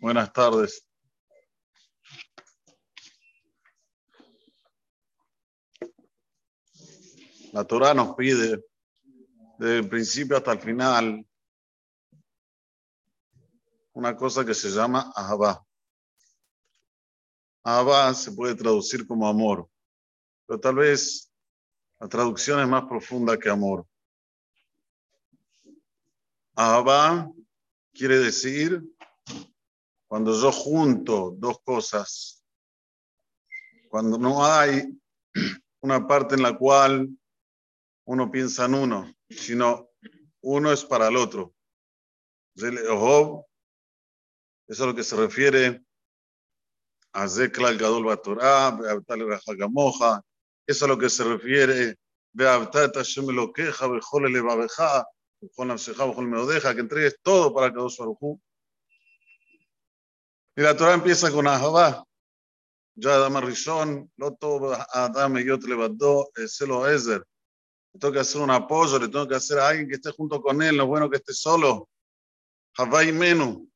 Buenas tardes. La Torah nos pide, desde el principio hasta el final, una cosa que se llama Ahabá. Ahabá se puede traducir como amor, pero tal vez la traducción es más profunda que amor. Ahabá quiere decir cuando yo junto dos cosas, cuando no hay una parte en la cual uno piensa en uno, sino uno es para el otro. Eso es lo que se refiere. A Zekla Gadol Batorá, Beabtal Hagamoja, eso es lo que se refiere. Beabtal Tashem lo queja, Bejol el Babeja, Bejol Amseja, Bejol Meodeja, que entregues todo para Kadosh Baruj y la Torah empieza con Ahabá. Ya Adam Rishon, Loto Adam Yot levantó el celo Ezer. Le tengo que hacer un apoyo, le tengo que hacer a alguien que esté junto con él, no bueno que esté solo. Havá y Menu.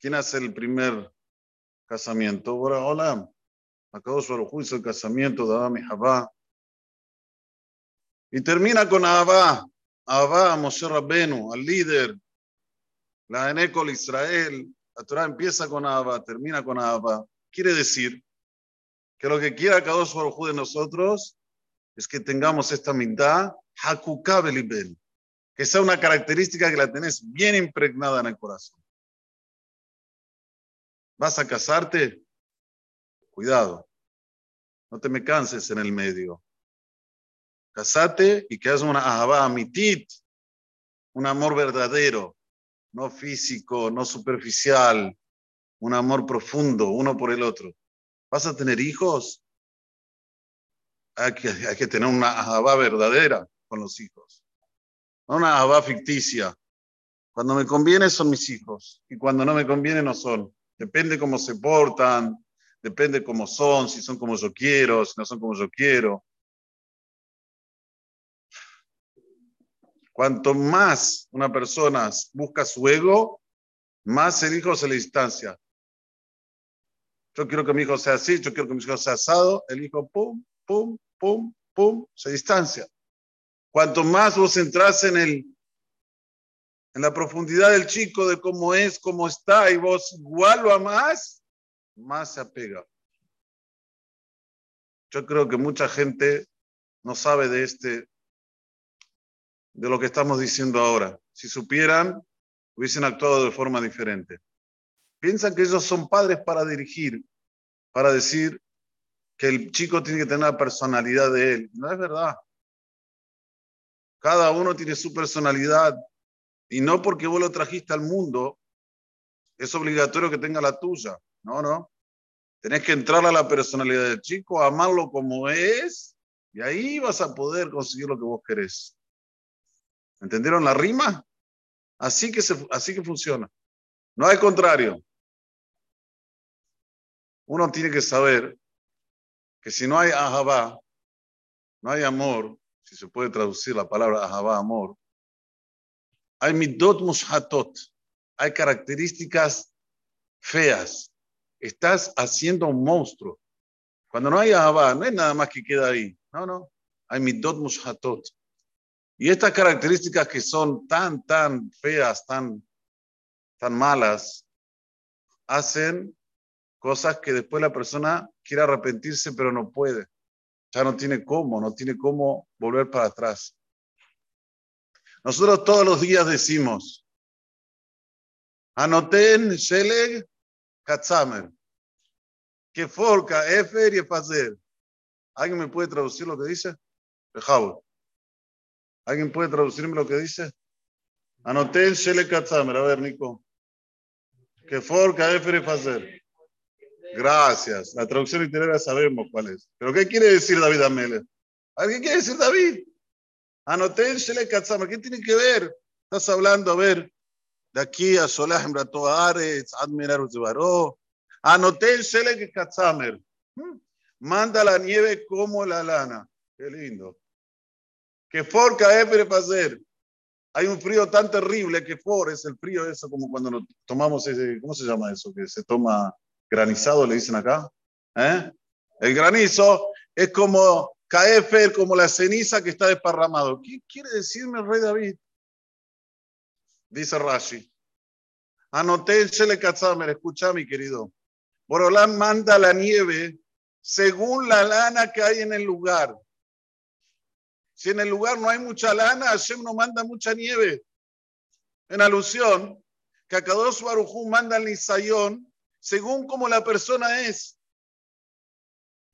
¿Quién hace el primer casamiento? Ahora, hola. Acabó su juicio el casamiento de Adam y Havá. Y termina con Ahabá. Ahabá, Moshe Rabbenu, al líder. La Enecol Israel, la Torah empieza con Abba, termina con Abba. Quiere decir que lo que quiera cada uno de nosotros es que tengamos esta mitad, Hakukabelibel, que sea una característica que la tenés bien impregnada en el corazón. ¿Vas a casarte? Cuidado, no te me canses en el medio. Casate y que hagas una ahabá amitit, un amor verdadero, no físico, no superficial, un amor profundo, uno por el otro. ¿Vas a tener hijos? Hay que, tener una ahabá verdadera con los hijos, no una ahabá ficticia. Cuando me conviene son mis hijos y cuando no me conviene no son. Depende cómo se portan, depende cómo son, si son como yo quiero, si no son como yo quiero. Cuanto más una persona busca su ego, más el hijo se le distancia. Yo quiero que mi hijo sea así, yo quiero que mi hijo sea asado, el hijo pum, pum, pum, pum, se distancia. Cuanto más vos entras en el en la profundidad del chico, de cómo es, cómo está, y vos igual lo amás, más se apega. Yo creo que mucha gente no sabe de este de lo que estamos diciendo ahora. Si supieran, hubiesen actuado de forma diferente. Piensan que ellos son padres para dirigir, para decir que el chico tiene que tener la personalidad de él. No es verdad. Cada uno tiene su personalidad y no porque vos lo trajiste al mundo es obligatorio que tenga la tuya. No, no. Tenés que entrar a la personalidad del chico, amarlo como es y ahí vas a poder conseguir lo que vos querés. ¿Entendieron la rima? Así que, se, así que funciona. No hay contrario. Uno tiene que saber que si no hay ahabá, no hay amor, si se puede traducir la palabra ahabá, amor, hay midot mushatot, hay características feas. Estás haciendo un monstruo. Cuando no hay ahabá, no hay nada más que queda ahí. No, no. Hay midot mushatot. Y estas características que son tan, tan feas, tan, tan malas, hacen cosas que después la persona quiere arrepentirse, pero no puede. Ya no tiene cómo, no tiene cómo volver para atrás. Nosotros todos los días decimos, anoten Sheleg Katzamer, que forca, Efer y Efazer. ¿Alguien me puede traducir lo que dice? Dejado. ¿Alguien puede traducirme lo que dice? Anoté el Shele Katzamer. A ver, Nico. Que for Kaefer Fazer. Gracias. La traducción literaria sabemos cuál es. ¿Pero qué quiere decir David Amele? ¿Alguien quiere decir David? Anoté el Shele Katzamer. ¿Qué tiene que ver? Estás hablando, a ver, de aquí a Solah Embrato Ares, Admirar Uzbaró. Anoté el Shele Katzamer. Hmm. Manda la nieve como la lana. Qué lindo que forca Efer hacer. Hay un frío tan terrible que for es el frío eso como cuando nos tomamos ese, ¿cómo se llama eso? Que se toma granizado, le dicen acá. ¿Eh? El granizo es como caefer, como la ceniza que está desparramado. ¿Qué quiere decirme el rey David? Dice Rashi. Anoténsele me escucha mi querido. Borolán manda la nieve según la lana que hay en el lugar. Si en el lugar no hay mucha lana, Hashem no manda mucha nieve. En alusión, que a Kadosh Barujú manda el Nisayón según como la persona es.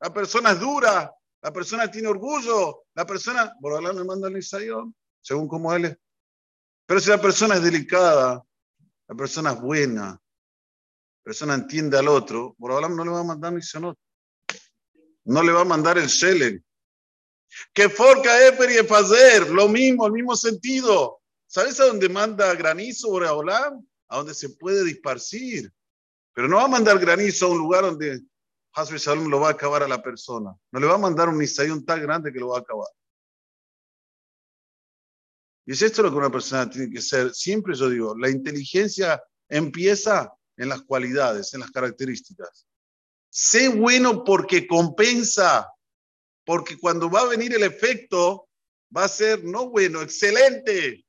La persona es dura, la persona tiene orgullo, la persona, hablar me manda el Nisayón, según como él es. Pero si la persona es delicada, la persona es buena, la persona entiende al otro, hablar no le va a mandar Nisayón. No le va a mandar el Shelen. Que forca Eper y Efazer, lo mismo, el mismo sentido. ¿Sabes a dónde manda granizo Boreolam? A donde se puede disparcir. Pero no va a mandar granizo a un lugar donde Hasbe Shalom lo va a acabar a la persona. No le va a mandar un nisayón tan grande que lo va a acabar. Y es esto lo que una persona tiene que ser. Siempre yo digo, la inteligencia empieza en las cualidades, en las características. Sé bueno porque compensa porque cuando va a venir el efecto, va a ser no bueno, excelente.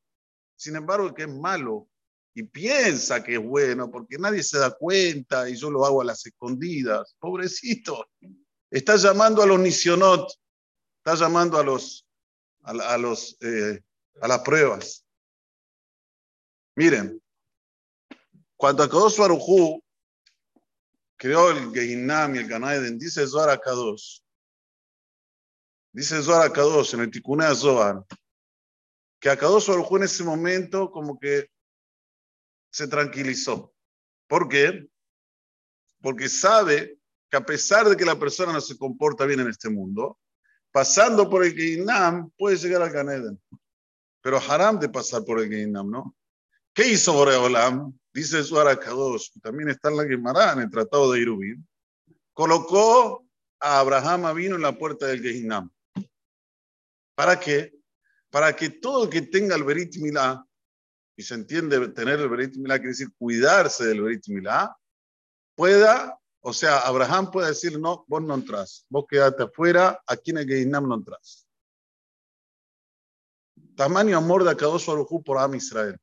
Sin embargo, que es malo y piensa que es bueno porque nadie se da cuenta y yo lo hago a las escondidas. Pobrecito. Está llamando a los nisionot, está llamando a los a, los eh, a las pruebas. Miren, cuando Akadosh creó el Geinam y el Ganaeden, dice Zohar Dice Zohar Kadosh en el Tikkun Zohar que Akadosh Baruj en ese momento como que se tranquilizó. ¿Por qué? Porque sabe que a pesar de que la persona no se comporta bien en este mundo, pasando por el Geinam puede llegar al Ganeden. Pero haram de pasar por el Geinam, ¿no? ¿Qué hizo Boreolam? Dice Zohar Kadosh, también está en la Gemara, en el Tratado de Irubín. Colocó a Abraham vino en la puerta del Geinam. ¿Para qué? Para que todo el que tenga el Berit Milá, y se entiende tener el Berit Milá, quiere decir cuidarse del Berit Milá, pueda, o sea, Abraham puede decir, no, vos no entras, vos quedate afuera, aquí en el Geinam no entras. Tamaño amor de Akadosh Baruj por Am Israel.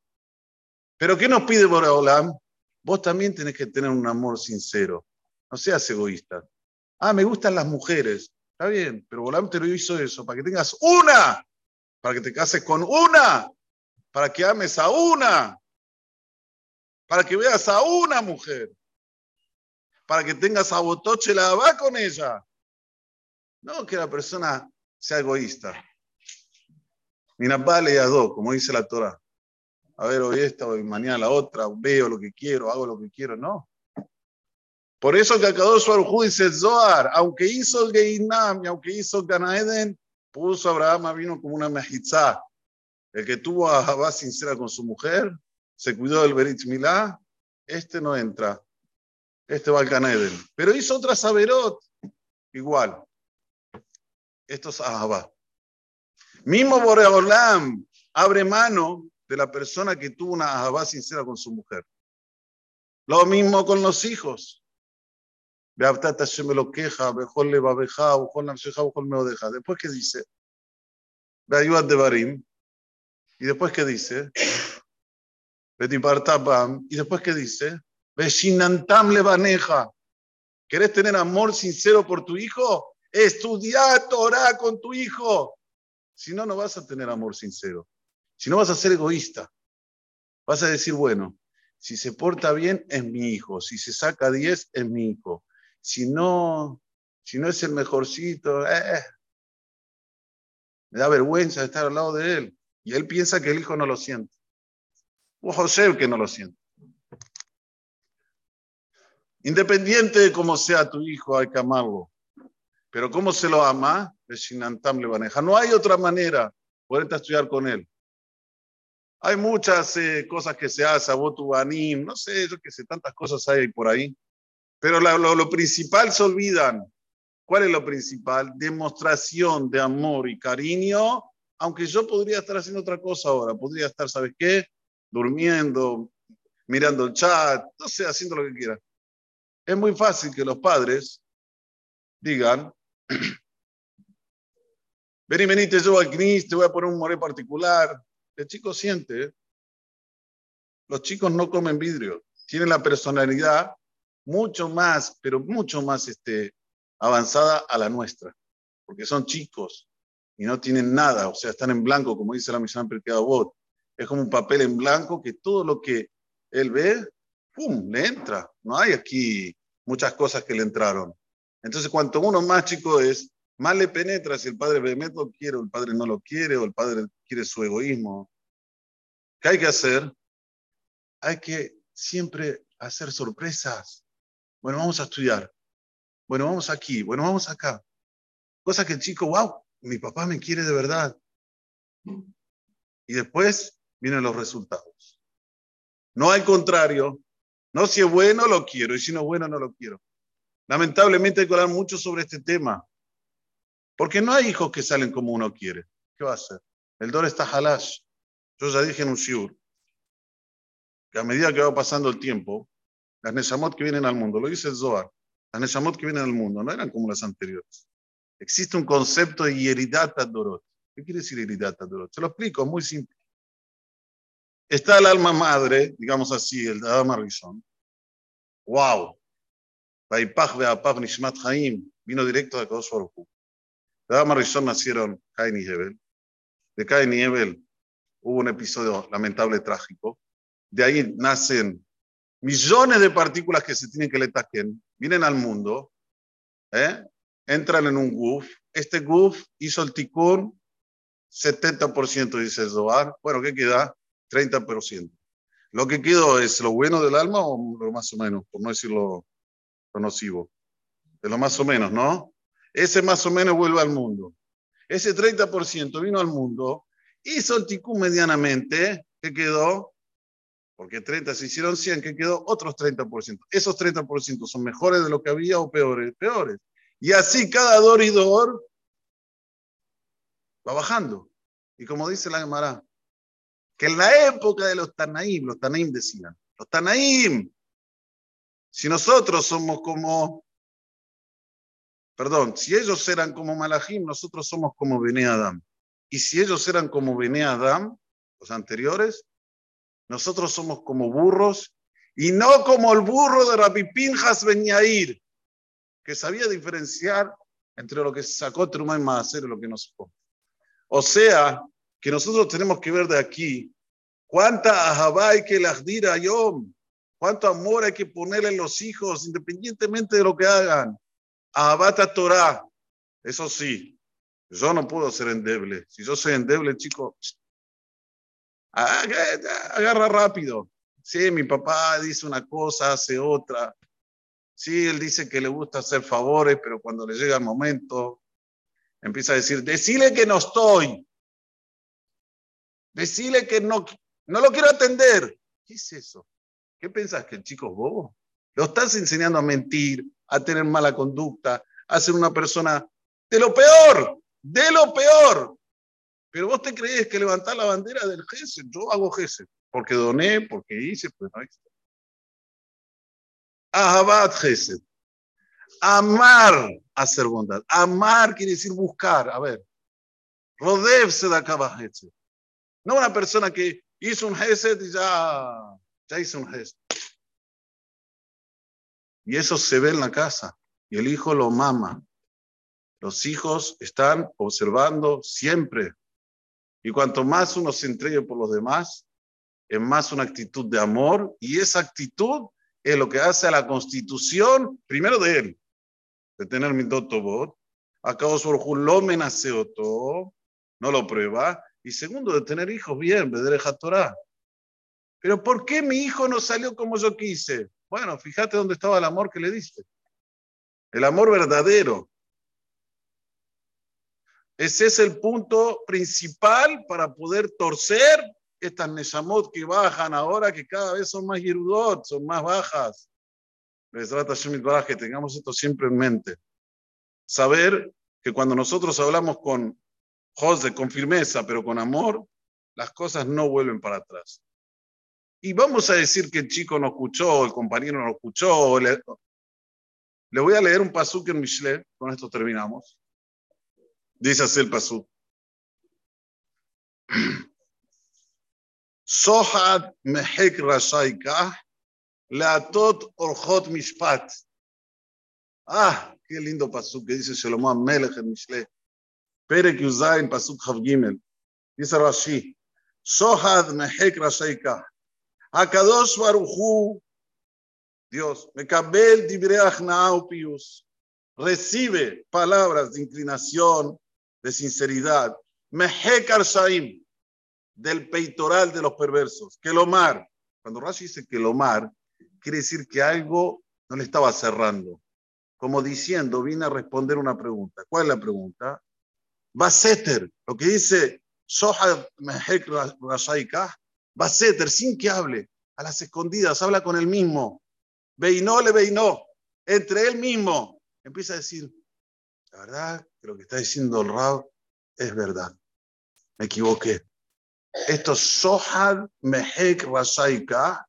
Pero ¿qué nos pide Boreolam? Vos también tenés que tener un amor sincero. No seas egoísta. Ah, me gustan las mujeres. Está bien, pero Bolam te lo hizo eso, para que tengas una, para que te cases con una, para que ames a una, para que veas a una mujer, para que tengas a Botoche la va con ella. No que la persona sea egoísta. Vale a dos, como dice la Torah. A ver, hoy esta, hoy mañana la otra, veo lo que quiero, hago lo que quiero. No. Por eso que Akadosh Baruj dice Zohar, aunque hizo el Geinam y aunque hizo Ganaeden, puso a Abraham vino como una mejizá. El que tuvo a Jabá sincera con su mujer, se cuidó del Berit Milá, este no entra. Este va al Ganaeden. Pero hizo otra Saberot, igual. Esto es Ahabá. Mismo Boreolam abre mano de la persona que tuvo una Ahabá sincera con su mujer. Lo mismo con los hijos. Después que dice, de Barim, y después que dice, y después que dice, Levaneja, ¿querés tener amor sincero por tu hijo? Estudia Torah con tu hijo. Si no, no vas a tener amor sincero. Si no, vas a ser egoísta. Vas a decir, bueno, si se porta bien, es mi hijo. Si se saca 10, es mi hijo si no, si no es el mejorcito, eh, me da vergüenza estar al lado de él. Y él piensa que el hijo no lo siente. O José que no lo siente. Independiente de cómo sea tu hijo, hay que. Pero cómo se lo ama, Shinantam le maneja. No hay otra manera. Poder estudiar con él. Hay muchas eh, cosas que se hacen, Botubanim, no sé, yo que sé, tantas cosas hay por ahí. Pero lo, principal se olvidan. ¿Cuál es lo principal? Demostración de amor y cariño aunque yo podría estar haciendo otra cosa ahora, podría estar, ¿sabes qué? Durmiendo, mirando el chat, no sé, haciendo lo que quiera. Es muy fácil que los padres digan, vení, vení, te llevo al CNIS, te voy a poner un moré particular. El chico siente, los chicos no comen vidrio, tienen la personalidad mucho más, pero mucho más este, avanzada a la nuestra, porque son chicos y no tienen nada, o sea, están en blanco, como dice la misión Bot. Es como un papel en blanco que todo lo que él ve, ¡pum!, le entra. No hay aquí muchas cosas que le entraron. Entonces, cuanto uno más chico es, más le penetra si el padre lo quiere o el padre no lo quiere o el padre quiere su egoísmo. ¿Qué hay que hacer? Hay que siempre hacer sorpresas. Bueno, vamos a estudiar. Bueno, vamos aquí. Bueno, vamos acá. Cosa que el chico, wow, mi papá me quiere de verdad. Y después vienen los resultados. No al contrario. No si es bueno, lo quiero. Y si no es bueno, no lo quiero. Lamentablemente hay que hablar mucho sobre este tema. Porque no hay hijos que salen como uno quiere. ¿Qué va a hacer? El dor está halash. Yo ya dije en un shiur que a medida que va pasando el tiempo, las Neshamot que vienen al mundo, lo dice el Zohar, las Neshamot que vienen al mundo no eran como las anteriores. Existe un concepto de Yeridat Adorot. ¿Qué quiere decir Yeridat Adorot? Se lo explico, muy simple. Está el alma madre, digamos así, el Adam Arishon. ¡Wow! Nishmat Haim vino directo de Kodesh Baruch De Adam Arishon nacieron Cain y Hebel. De Cain y Hebel hubo un episodio lamentable, trágico. De ahí nacen millones de partículas que se tienen que le vienen al mundo, ¿eh? entran en un GUF. Este GUF hizo el tikkun 70%, dice el Zohar. Bueno, ¿qué queda? 30%. Lo que quedó es lo bueno del alma o lo más o menos, por no decirlo lo nocivo. De lo más o menos, ¿no? Ese más o menos vuelve al mundo. Ese 30% vino al mundo, hizo el tikkun medianamente, ¿qué quedó? Porque 30 se hicieron 100, ¿qué quedó? Otros 30%. Esos 30% son mejores de lo que había o peores, peores. Y así cada dor y dor va bajando. Y como dice la Gemara, que en la época de los Tanaim, los Tanaim decían, los Tanaim, si nosotros somos como, perdón, si ellos eran como Malachim, nosotros somos como Bene Adam. Y si ellos eran como Bene Adam, los anteriores, nosotros somos como burros y no como el burro de Rabbi Pinjas Ben Yair, que sabía diferenciar entre lo que sacó Trumá y Maaser y lo que no sacó. O sea, que nosotros tenemos que ver de aquí cuánta ahabá hay que dir a Yom, cuánto amor hay que ponerle en los hijos, independientemente de lo que hagan. Ahabata Torah, eso sí, yo no puedo ser endeble. Si yo soy endeble, chico, agarra rápido. Sí, mi papá dice una cosa, hace otra. Sí, él dice que le gusta hacer favores, pero cuando le llega el momento, empieza a decir, decile que no estoy. Decile que no, no lo quiero atender. ¿Qué es eso? ¿Qué piensas que el chico es bobo? Lo estás enseñando a mentir, a tener mala conducta, a ser una persona de lo peor, de lo peor. Pero vos te crees que levantar la bandera del GESE, yo hago GESE, porque doné, porque hice, pues no hice. Ahabat Gesed. Amar hacer bondad. Amar quiere decir buscar. A ver. Rodev Sedakaba Gesed. No una persona que hizo un Gesed y ya, ya hizo un Gesed. Y eso se ve en la casa. Y el hijo lo mama. Los hijos están observando siempre. Y cuanto más uno se entregue por los demás, es más una actitud de amor. Y esa actitud es lo que hace a la constitución, primero de él, de tener mi bot, acabo por lo todo, no lo prueba, y segundo, de tener hijos bien, de Torah. Pero ¿por qué mi hijo no salió como yo quise? Bueno, fíjate dónde estaba el amor que le diste. El amor verdadero. Ese es el punto principal para poder torcer estas Neshamot que bajan ahora, que cada vez son más Yerudot, son más bajas. Les trata que tengamos esto siempre en mente. Saber que cuando nosotros hablamos con José, con firmeza, pero con amor, las cosas no vuelven para atrás. Y vamos a decir que el chico no escuchó, el compañero no escuchó. Le, voy a leer un pasuk en Mishle, con esto terminamos. Dice así el pasuk. Sohad mehek rashaika, leatot orjot mishpat. Ah, qué lindo pasuk que dice Shlomo Melech en Mishle. Perek Yuzain, pasuk Chav Gimel. Dice Rashi, Sohad mehek rashaika. Hakadosh Baruchu, Dios, Mekabel Dibreach Nao Pius, recibe palabras de inclinación, de sinceridad. Mehek Arshaim, del peitoral de los perversos. Kelomar. Cuando Rashi dice Kelomar, quiere decir que algo no le estaba cerrando. Como diciendo, vine a responder una pregunta. ¿Cuál es la pregunta? Baseter, lo que dice Sohad Mehek Rashaika, Baseter, sin que hable, a las escondidas, habla con él mismo. Veinó le veinó, entre él mismo. Empieza a decir, la verdad que lo que está diciendo el Rab es verdad. Me equivoqué. Esto es Sohad Mehek Rashaika.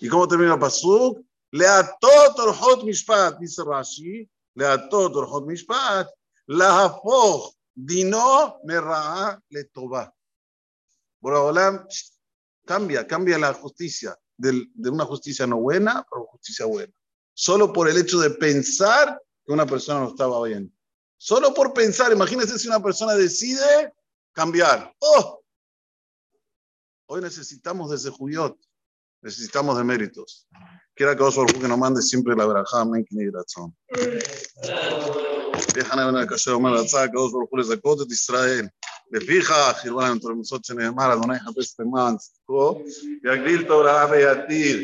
¿Y cómo termina el pasuk? Leatot orhot mishpat, dice Rashi. Leatot orhot mishpat. Lahafoch dino merra'a letová. Boraholam cambia, cambia la justicia de, una justicia no buena por justicia buena. Solo por el hecho de pensar que una persona no estaba bien. Solo por pensar, imagínense si una persona decide cambiar. ¡Oh! Hoy necesitamos desde Juyot, necesitamos de méritos. Quiera que os que nos mande siempre la verajá, amén, que ni razón. Déjame ver el caso de Malatzá, que os les acote de Israel. לפיכך, ירבו לנו תורמוסות שנאמר, אדוני חפש תימן, צדקו, ויגדיל תורה ויתיר.